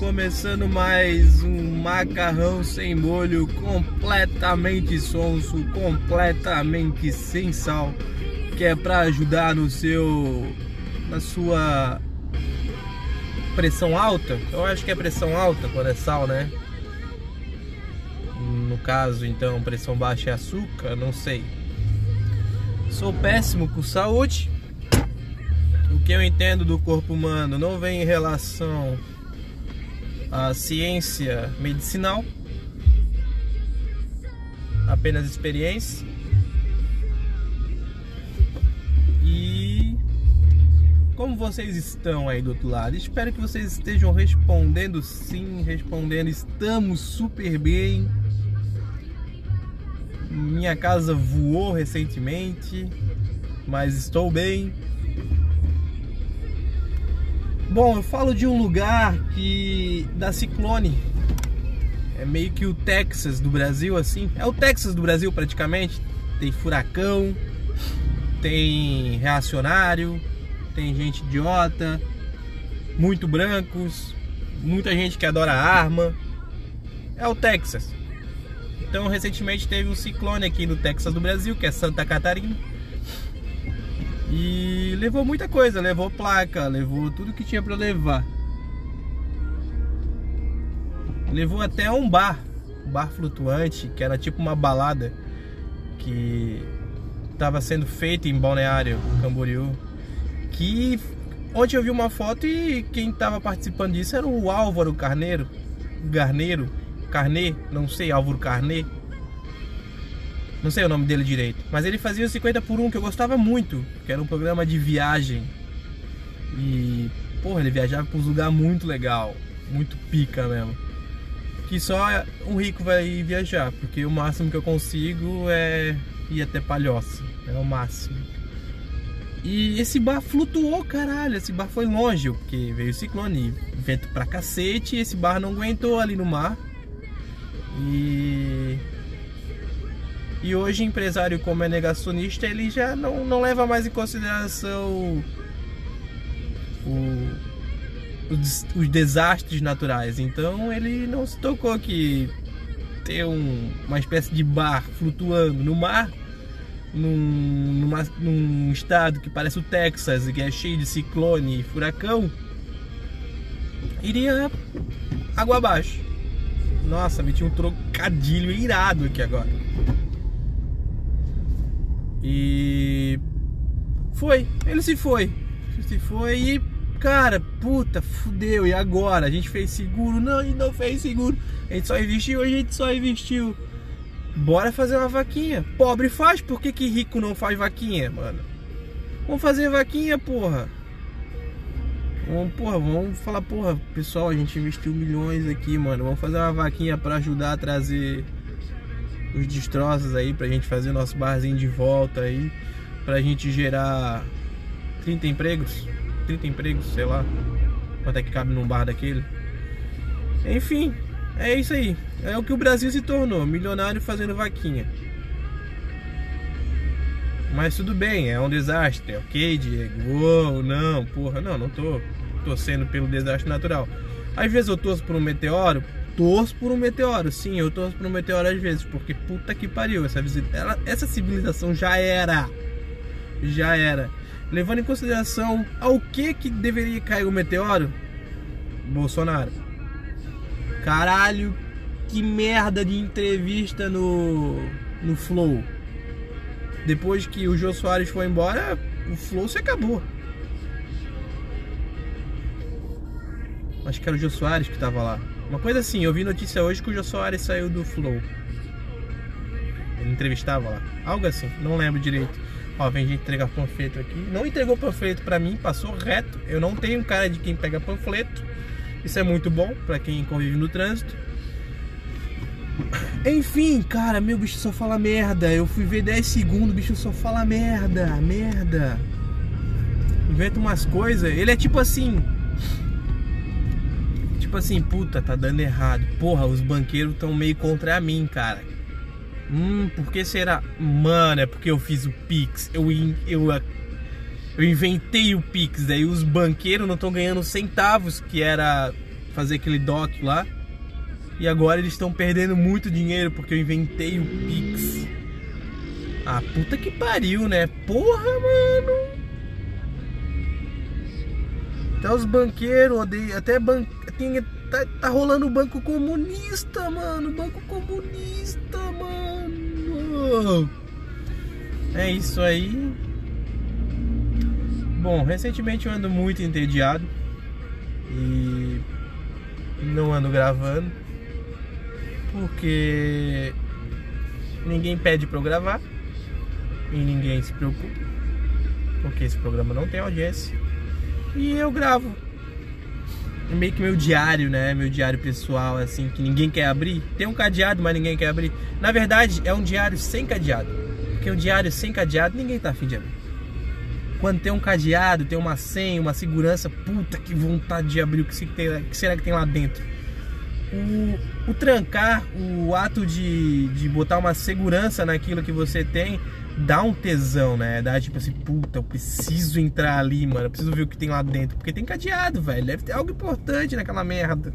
começando mais um macarrão sem molho completamente sonso, completamente sem sal, que é para ajudar no seu na sua pressão alta. Eu acho que é pressão alta quando é sal, né? No caso, então, pressão baixa é açúcar, não sei. Sou péssimo com saúde. O que eu entendo do corpo humano não vem em relação à ciência medicinal, apenas experiência. E como vocês estão aí do outro lado? Espero que vocês estejam respondendo sim, respondendo estamos super bem. Minha casa voou recentemente, mas estou bem. Bom, eu falo de um lugar que da ciclone. É meio que o Texas do Brasil assim. É o Texas do Brasil praticamente. Tem furacão, tem reacionário, tem gente idiota, muito brancos, muita gente que adora arma. É o Texas. Então, recentemente teve um ciclone aqui no Texas do Brasil, que é Santa Catarina. E levou muita coisa, levou placa, levou tudo que tinha para levar. Levou até um bar, um bar flutuante, que era tipo uma balada que estava sendo feito em Balneário Camboriú. Que ontem eu vi uma foto e quem estava participando disso era o Álvaro Carneiro, Garneiro Carnet, não sei, Álvaro Carnet. Não sei o nome dele direito. Mas ele fazia o 50 por 1 que eu gostava muito. Que era um programa de viagem. E, porra, ele viajava para uns lugares muito legal. Muito pica mesmo. Que só um rico vai viajar. Porque o máximo que eu consigo é ir até Palhoça. É o máximo. E esse bar flutuou, caralho. Esse bar foi longe. Porque veio ciclone, vento pra cacete. E esse bar não aguentou ali no mar. E e hoje empresário como é negacionista, ele já não, não leva mais em consideração o, os, os, desastres naturais. Então ele não se tocou que ter um, uma espécie de bar flutuando no mar, num, numa, num estado que parece o Texas, que é cheio de ciclone e furacão, iria água abaixo. Nossa, meti um trocadilho irado aqui agora. E foi, ele se foi. Se foi e, cara, puta, fudeu. E agora? A gente fez seguro? Não, a gente não fez seguro. A gente só investiu, a gente só investiu. Bora fazer uma vaquinha. Pobre faz, por que, que rico não faz vaquinha, mano? Vamos fazer vaquinha, porra. Vamos, porra, vamos falar, porra, pessoal, a gente investiu milhões aqui, mano. Vamos fazer uma vaquinha para ajudar a trazer os destroços aí, pra gente fazer nosso barzinho de volta aí, pra gente gerar 30 empregos, 30 empregos, sei lá, quanto é que cabe num bar daquele. Enfim, é isso aí. É o que o Brasil se tornou, milionário fazendo vaquinha. Mas tudo bem, é um desastre, ok, Diego? Uou, não, porra, não, não tô torcendo pelo desastre natural. Às vezes eu torço por um meteoro, torço por um meteoro, sim, eu torço por um meteoro às vezes, porque puta que pariu, essa, ela, essa civilização já era. Já era. Levando em consideração ao que que deveria cair o meteoro? Bolsonaro. Caralho, que merda de entrevista no, no Flow. Depois que o Jô Soares foi embora, o Flow se acabou. Acho que era o Jô Soares que tava lá. Uma coisa assim, eu vi notícia hoje que o Jô Soares saiu do Flow. Ele entrevistava lá. Algo assim, não lembro direito. Ó, vem gente entregar panfleto aqui. Não entregou panfleto para mim, passou reto. Eu não tenho cara de quem pega panfleto. Isso é muito bom para quem convive no trânsito. Enfim, cara, meu bicho só fala merda. Eu fui ver 10 segundos, o bicho só fala merda, merda. Inventa umas coisas. Ele é tipo assim. Tipo assim, puta, tá dando errado. Porra, os banqueiros estão meio contra mim, cara. Hum, por que será? Mano, é porque eu fiz o Pix. Eu, eu, eu inventei o Pix. Daí os banqueiros não estão ganhando centavos, que era fazer aquele doc lá. E agora eles estão perdendo muito dinheiro porque eu inventei o Pix. Ah, puta que pariu, né? Porra, mano. Até os banqueiros odeiam. Até ban... Tem... Tá, tá rolando o banco comunista, mano. Banco comunista, mano. É isso aí. Bom, recentemente eu ando muito entediado. E não ando gravando. Porque ninguém pede pra eu gravar. E ninguém se preocupa. Porque esse programa não tem audiência. E eu gravo. É meio que meu diário, né? Meu diário pessoal, assim, que ninguém quer abrir. Tem um cadeado, mas ninguém quer abrir. Na verdade, é um diário sem cadeado. Porque um diário sem cadeado, ninguém tá afim de abrir. Quando tem um cadeado, tem uma senha, uma segurança, puta que vontade de abrir o que, que será que tem lá dentro. O, o trancar, o ato de, de botar uma segurança naquilo que você tem, dá um tesão, né? Dá tipo assim, puta, eu preciso entrar ali, mano. Eu preciso ver o que tem lá dentro. Porque tem cadeado, velho. Deve ter algo importante naquela merda.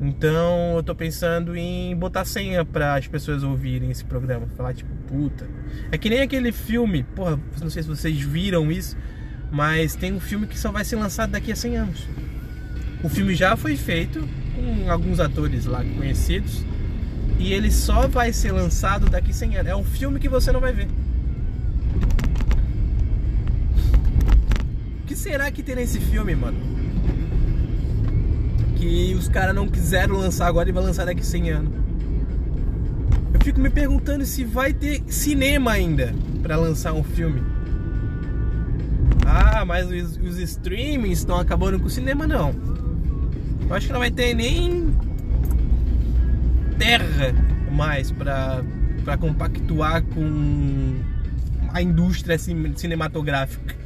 Então eu tô pensando em botar senha para as pessoas ouvirem esse programa. Falar tipo, puta. É que nem aquele filme, porra, não sei se vocês viram isso, mas tem um filme que só vai ser lançado daqui a 100 anos. O filme já foi feito com alguns atores lá conhecidos e ele só vai ser lançado daqui 100 anos. É um filme que você não vai ver. O que será que tem nesse filme, mano? Que os caras não quiseram lançar agora e vai lançar daqui 100 anos. Eu fico me perguntando se vai ter cinema ainda para lançar um filme. Ah, mas os, os streamings estão acabando com o cinema, não. Eu acho que não vai ter nem terra mais para compactuar com a indústria cinematográfica.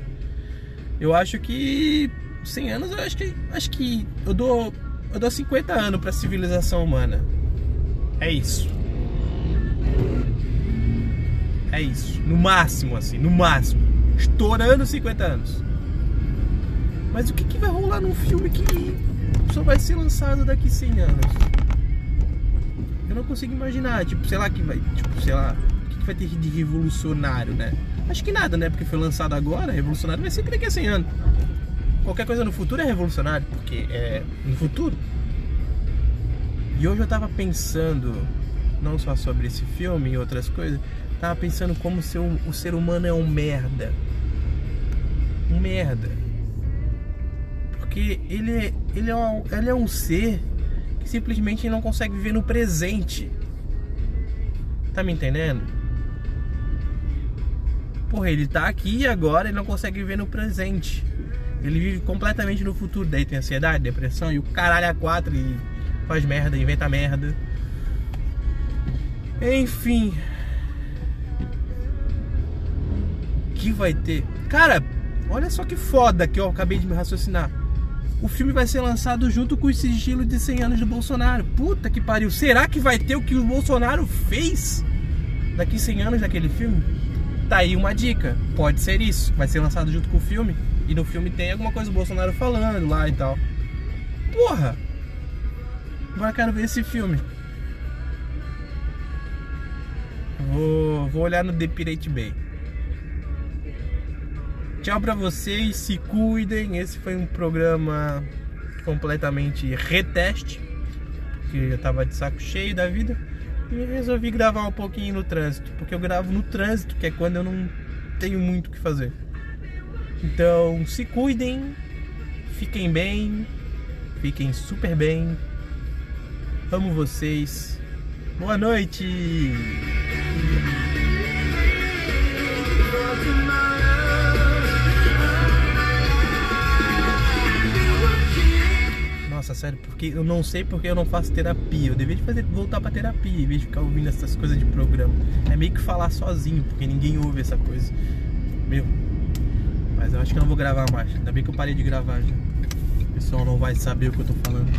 Eu acho que 100 anos, eu acho que acho que eu dou eu dou 50 anos para a civilização humana. É isso. É isso, no máximo assim, no máximo, estourando 50 anos. Mas o que, que vai rolar num filme que só vai ser lançado daqui 100 anos? Não consigo imaginar, tipo, sei lá que vai, tipo, sei lá, o que, vai ter de revolucionário, né? Acho que nada, né? Porque foi lançado agora, revolucionário vai ser daqui a 100 anos. Qualquer coisa no futuro é revolucionário, porque é no futuro. E hoje eu tava pensando, não só sobre esse filme e outras coisas, tava pensando como um, o ser humano é um merda. Um merda. Porque ele é, ele é, um, ele é um ser que simplesmente não consegue viver no presente. Tá me entendendo? Porra, ele tá aqui e agora ele não consegue viver no presente. Ele vive completamente no futuro. Daí tem ansiedade, depressão e o caralho a quatro e faz merda, inventa merda. Enfim. Que vai ter? Cara, olha só que foda que eu acabei de me raciocinar o filme vai ser lançado junto com o sigilo de 100 anos do Bolsonaro. Puta que pariu. Será que vai ter o que o Bolsonaro fez daqui 100 anos daquele filme? Tá aí uma dica. Pode ser isso. Vai ser lançado junto com o filme. E no filme tem alguma coisa do Bolsonaro falando lá e tal. Porra! Agora quero ver esse filme. Vou, vou olhar no The Pirate Bay. Tchau para vocês, se cuidem. Esse foi um programa completamente reteste, porque eu tava de saco cheio da vida e resolvi gravar um pouquinho no trânsito, porque eu gravo no trânsito, que é quando eu não tenho muito o que fazer. Então, se cuidem, fiquem bem, fiquem super bem. Amo vocês. Boa noite. Sério, porque eu não sei porque eu não faço terapia. Eu deveria fazer, voltar pra terapia em vez de ficar ouvindo essas coisas de programa. É meio que falar sozinho, porque ninguém ouve essa coisa. Meu. Mas eu acho que eu não vou gravar mais. Ainda bem que eu parei de gravar já. O pessoal não vai saber o que eu tô falando.